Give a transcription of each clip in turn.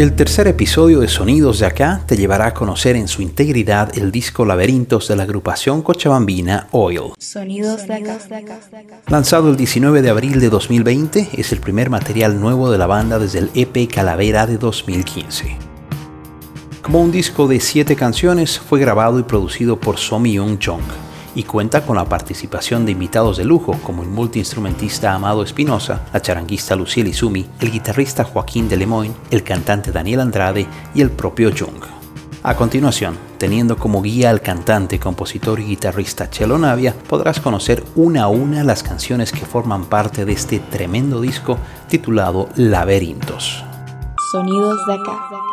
El tercer episodio de Sonidos de Acá te llevará a conocer en su integridad el disco Laberintos de la agrupación cochabambina Oil. Sonidos de Acá. Lanzado el 19 de abril de 2020, es el primer material nuevo de la banda desde el EP Calavera de 2015. Como un disco de siete canciones, fue grabado y producido por Somi Young Chong y cuenta con la participación de invitados de lujo como el multiinstrumentista Amado Espinosa, la charanguista Luciel Izumi, el guitarrista Joaquín de Lemoyne, el cantante Daniel Andrade y el propio Jung. A continuación, teniendo como guía al cantante, compositor y guitarrista Chelo Navia, podrás conocer una a una las canciones que forman parte de este tremendo disco titulado Laberintos. Sonidos de acá.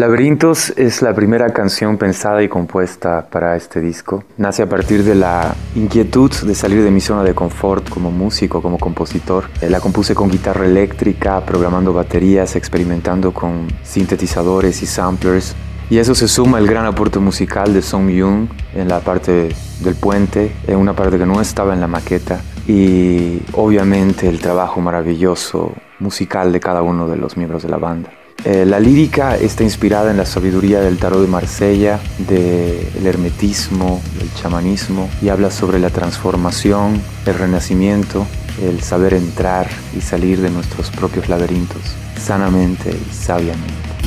Laberintos es la primera canción pensada y compuesta para este disco. Nace a partir de la inquietud de salir de mi zona de confort como músico, como compositor. Eh, la compuse con guitarra eléctrica, programando baterías, experimentando con sintetizadores y samplers. Y eso se suma el gran aporte musical de Song Young en la parte del puente, en una parte que no estaba en la maqueta. Y obviamente el trabajo maravilloso musical de cada uno de los miembros de la banda. Eh, la lírica está inspirada en la sabiduría del tarot de Marsella, del hermetismo, del chamanismo y habla sobre la transformación, el renacimiento, el saber entrar y salir de nuestros propios laberintos sanamente y sabiamente.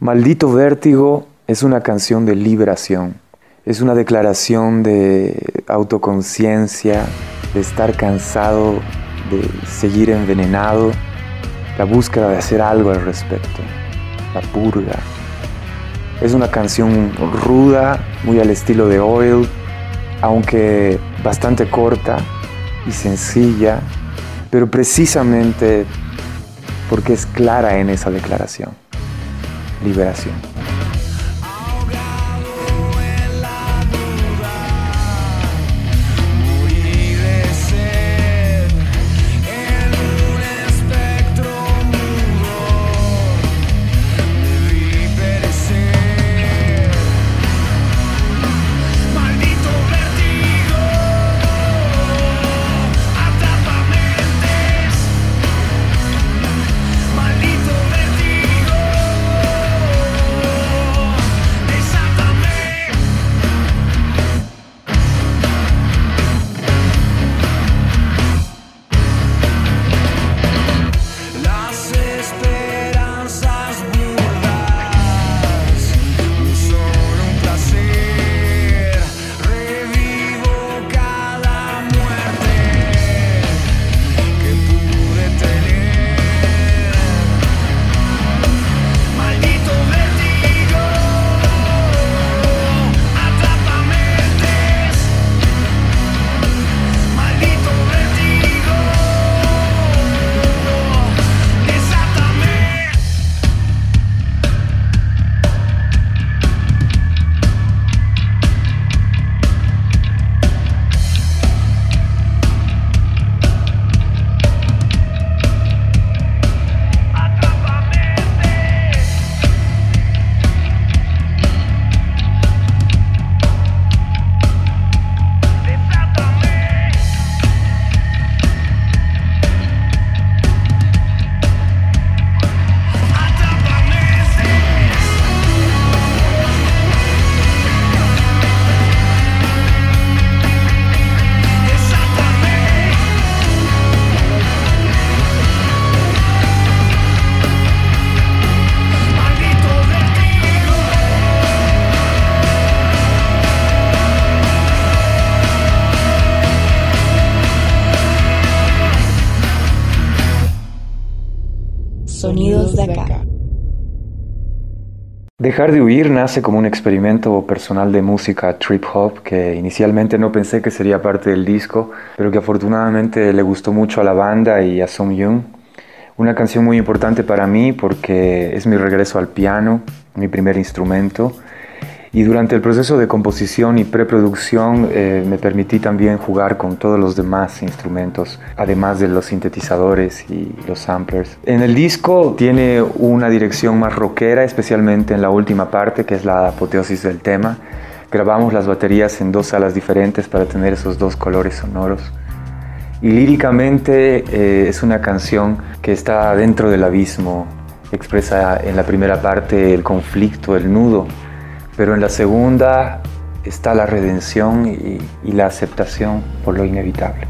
Maldito Vértigo es una canción de liberación, es una declaración de autoconciencia, de estar cansado, de seguir envenenado, la búsqueda de hacer algo al respecto, la purga. Es una canción ruda, muy al estilo de Oil, aunque bastante corta y sencilla, pero precisamente porque es clara en esa declaración. Liberación. Dejar de huir nace como un experimento personal de música trip hop que inicialmente no pensé que sería parte del disco, pero que afortunadamente le gustó mucho a la banda y a Song Young. Una canción muy importante para mí porque es mi regreso al piano, mi primer instrumento, y durante el proceso de composición y preproducción eh, me permití también jugar con todos los demás instrumentos, además de los sintetizadores y los samplers. En el disco tiene una dirección más rockera, especialmente en la última parte, que es la apoteosis del tema. Grabamos las baterías en dos salas diferentes para tener esos dos colores sonoros. Y líricamente eh, es una canción que está dentro del abismo, expresa en la primera parte el conflicto, el nudo pero en la segunda está la redención y, la aceptación por lo inevitable.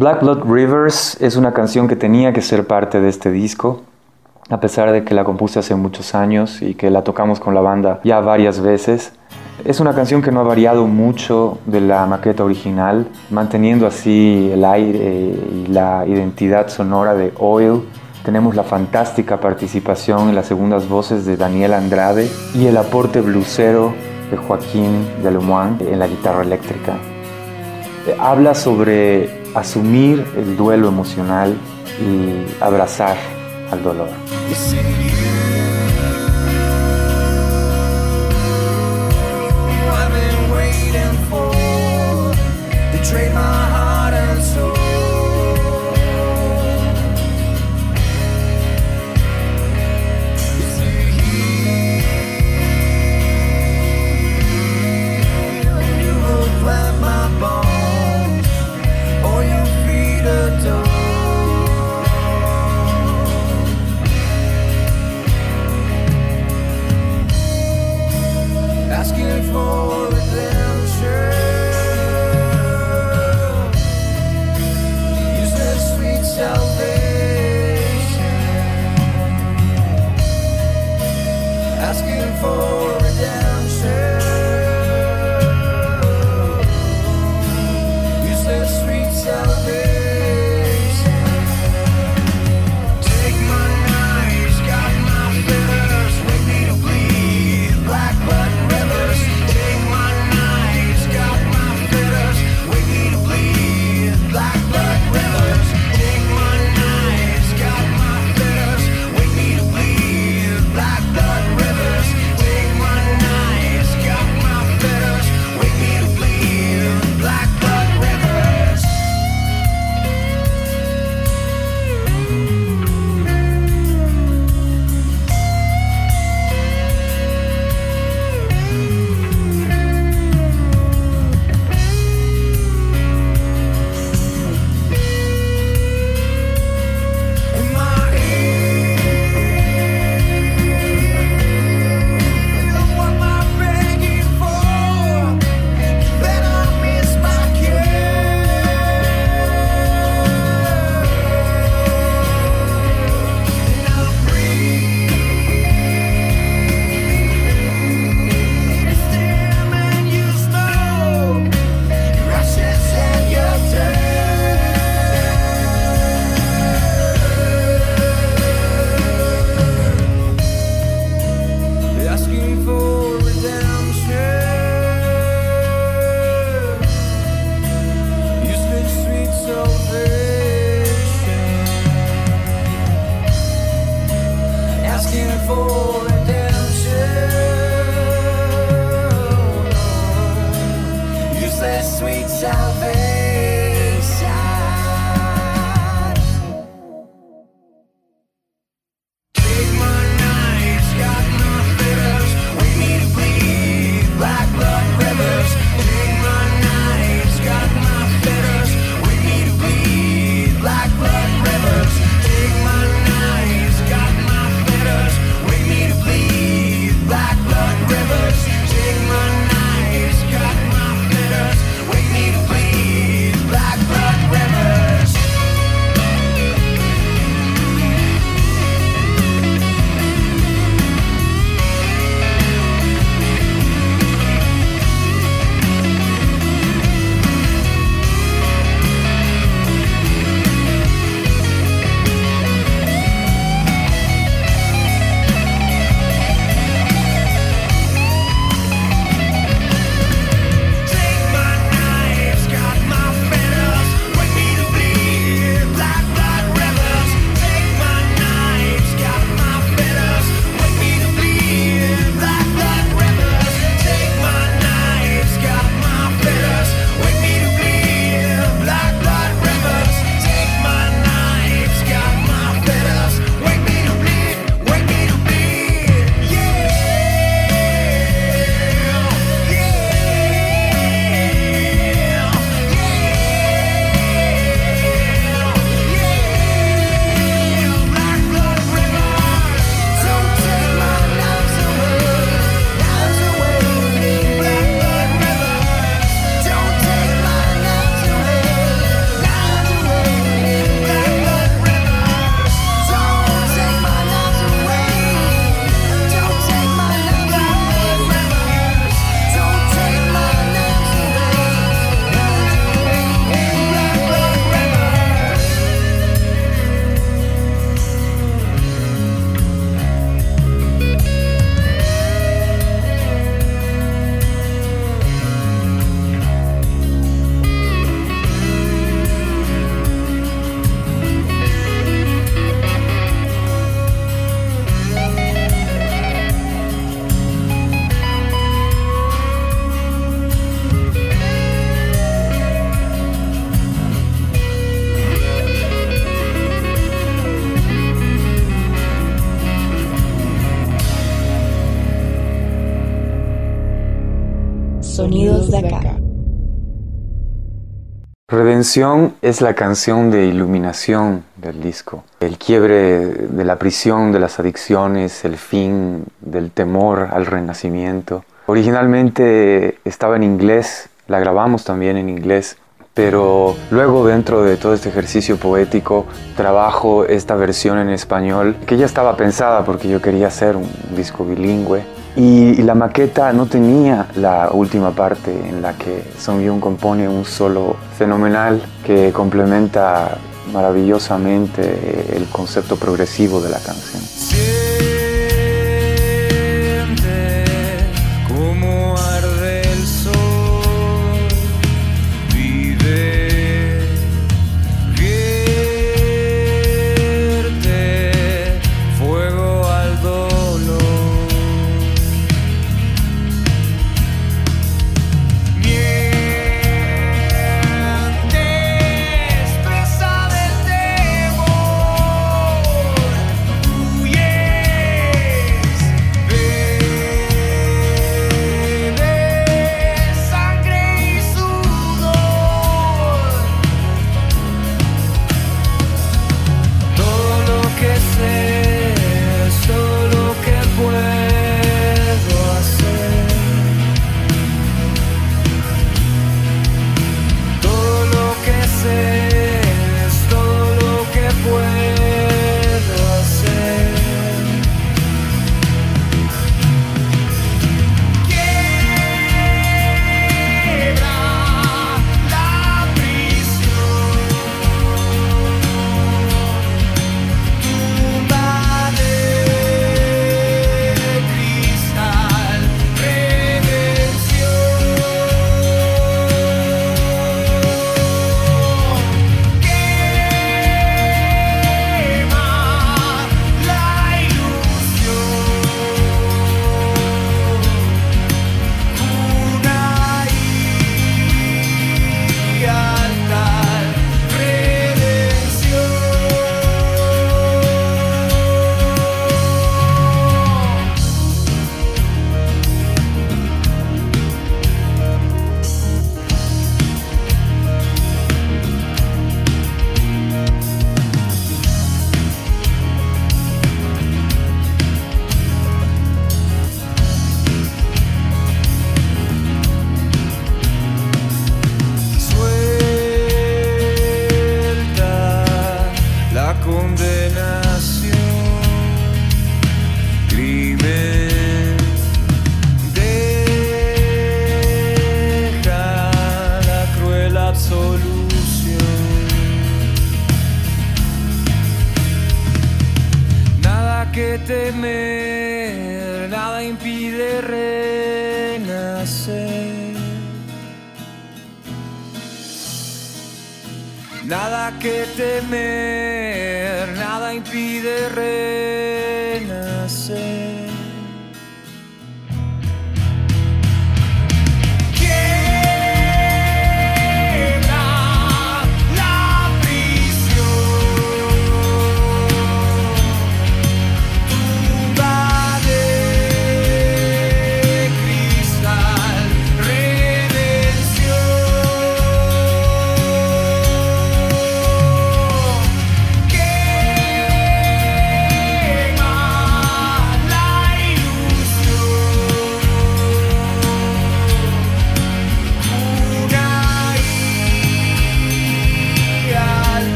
Black Blood Rivers es una canción que tenía que ser parte de este disco, a pesar de que la compuse hace muchos años y que la tocamos con la banda ya varias veces. Es una canción que no ha variado mucho de la maqueta original, manteniendo así el aire y la identidad sonora de Oil. Tenemos la fantástica participación en las segundas voces de Daniel Andrade y el aporte blusero de Joaquín de Lemoine en la guitarra eléctrica. Eh, habla sobre asumir el duelo emocional y abrazar al dolor. asking for. Es la canción de iluminación del disco. El quiebre de la prisión, de las adicciones, el fin del temor al renacimiento. Originalmente estaba en inglés, la grabamos también en inglés, pero luego dentro de todo este ejercicio poético trabajo esta versión en español que ya estaba pensada porque yo quería hacer un disco bilingüe y, la maqueta no tenía la última parte en la que Song Yun compone un solo fenomenal que complementa maravillosamente el concepto progresivo de la canción.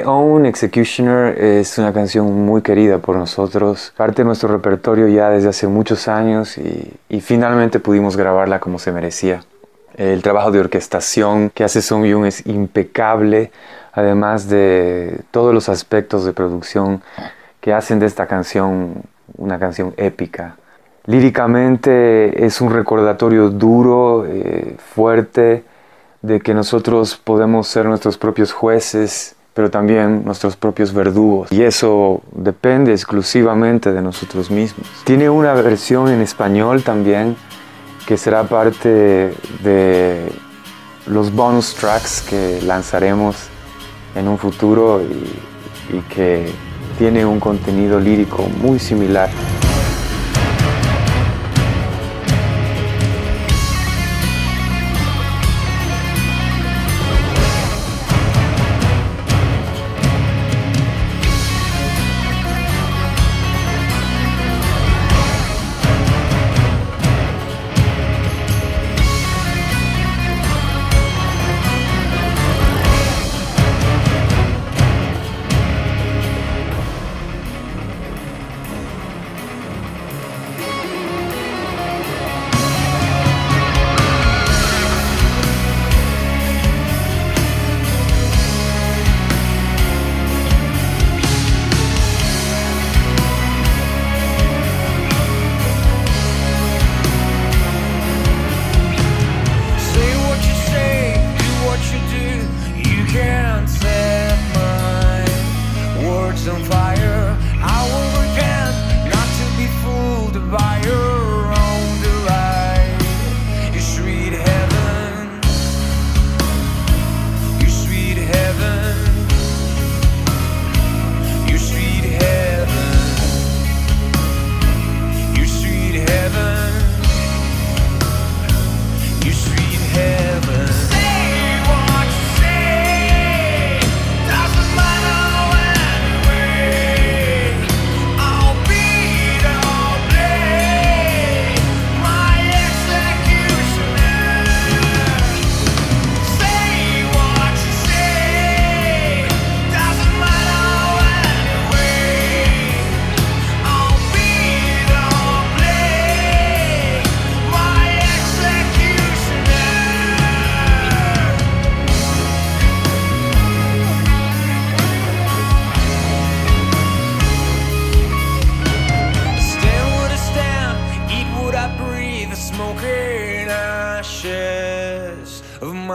My Own Executioner es una canción muy querida por nosotros, parte de nuestro repertorio ya desde hace muchos años y, finalmente pudimos grabarla como se merecía. El trabajo de orquestación que hace Song Young es impecable, además de todos los aspectos de producción que hacen de esta canción una canción épica. Líricamente es un recordatorio duro, eh, fuerte, de que nosotros podemos ser nuestros propios jueces pero también nuestros propios verdugos. Y eso depende exclusivamente de nosotros mismos. Tiene una versión en español también que será parte de los bonus tracks que lanzaremos en un futuro y, y que tiene un contenido lírico muy similar.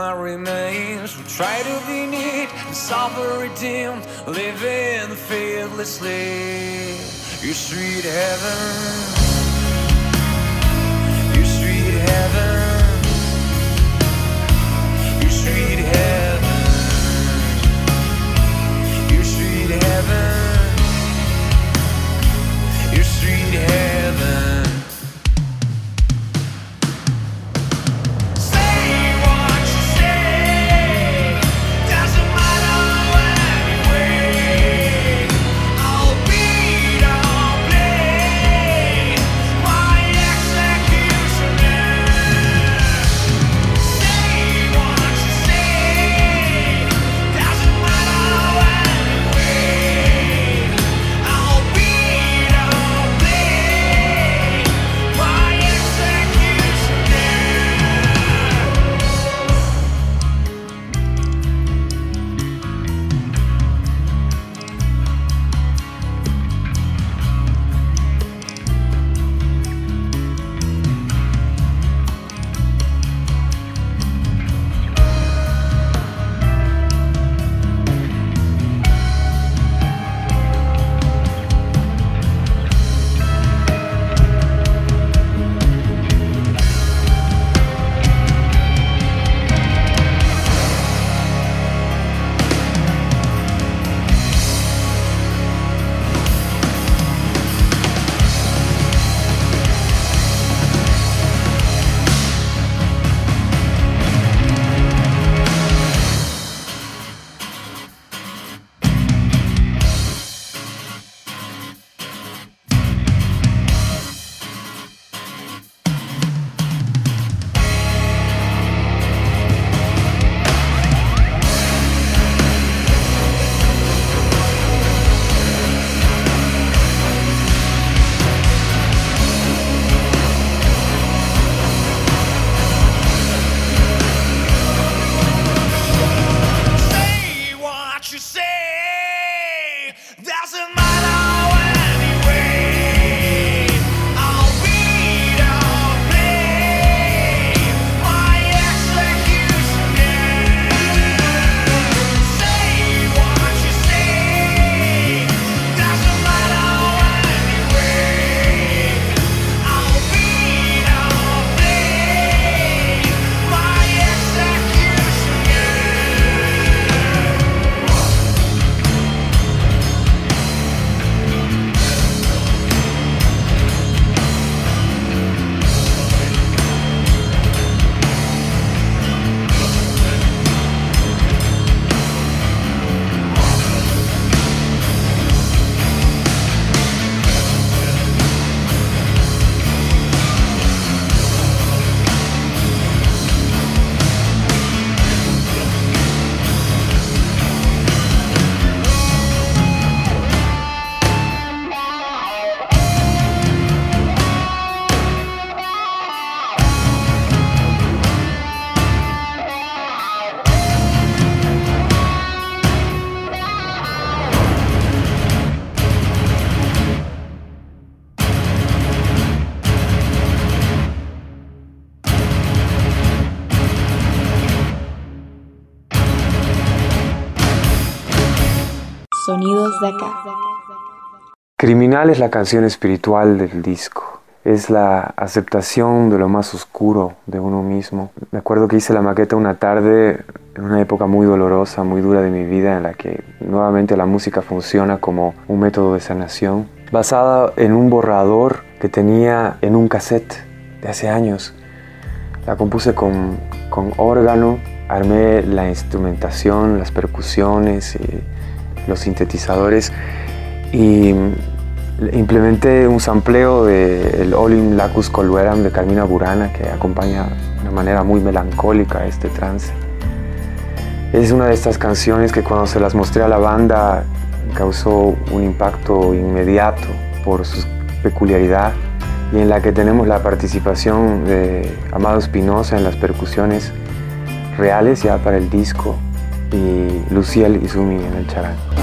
My remains. Will try to be neat and self-redeemed, living fearlessly. Your sweet heaven, your sweet heaven, Sonidos de acá. Criminal es la canción espiritual del disco. Es la aceptación de lo más oscuro de uno mismo. Me acuerdo que hice la maqueta una tarde en una época muy dolorosa, muy dura de mi vida, en la que nuevamente la música funciona como un método de sanación, basada en un borrador que tenía en un cassette de hace años. La compuse con, con órgano, armé la instrumentación, las percusiones, y los sintetizadores y implementé un sampleo del Olim Lacus Colueram de Carmina Burana que acompaña de una manera muy melancólica este trance. Es una de estas canciones que cuando se las mostré a la banda causó un impacto inmediato por su peculiaridad y en la que tenemos la participación de Amado Espinosa en las percusiones reales ya para el disco y Luciel Izumi en el charán.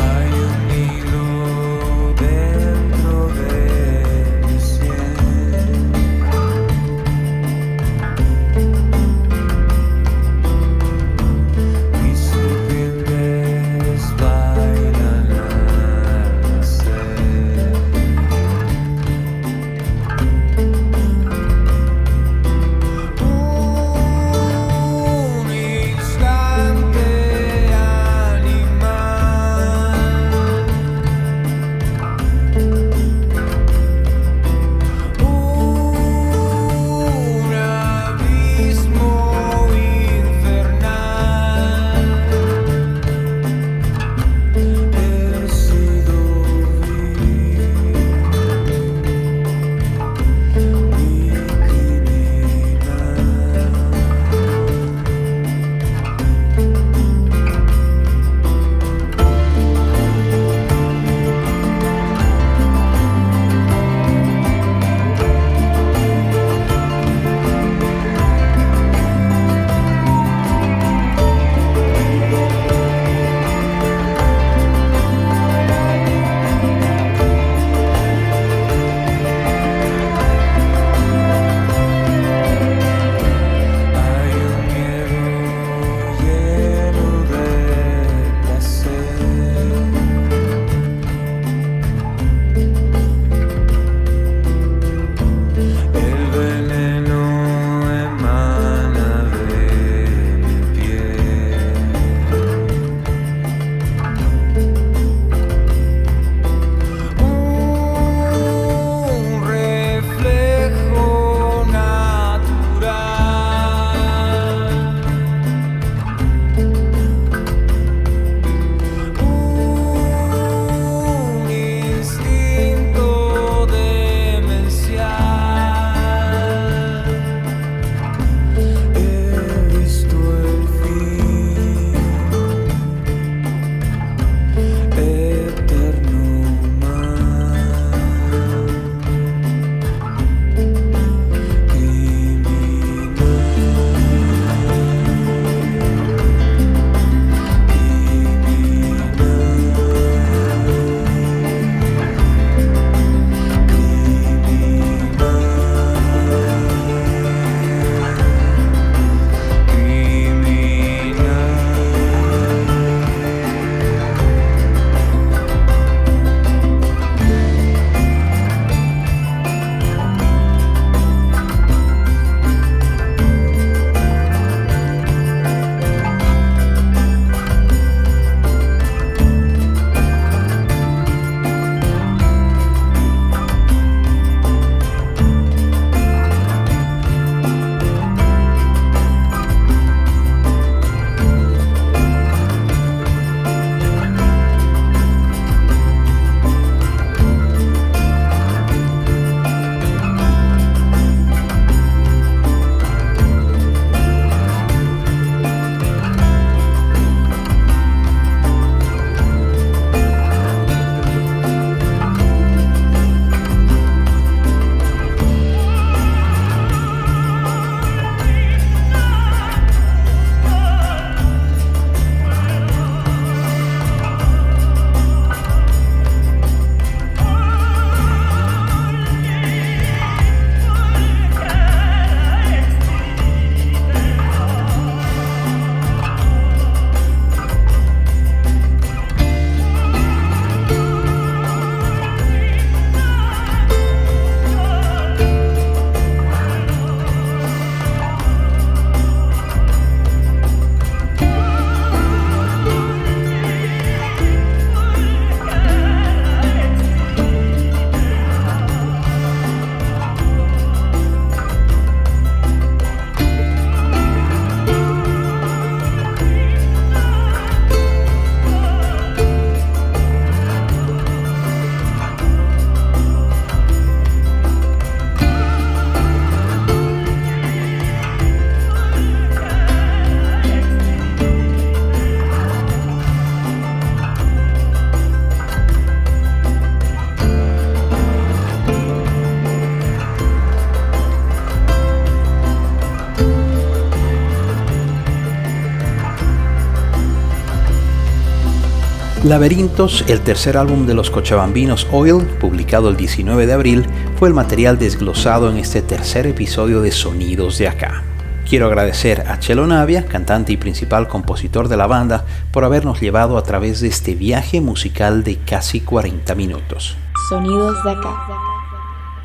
Laberintos, el tercer álbum de los cochabambinos Oil, publicado el 19 de abril, fue el material desglosado en este tercer episodio de Sonidos de Acá. Quiero agradecer a Chelo Navia, cantante y principal compositor de la banda, por habernos llevado a través de este viaje musical de casi 40 minutos. Sonidos de Acá.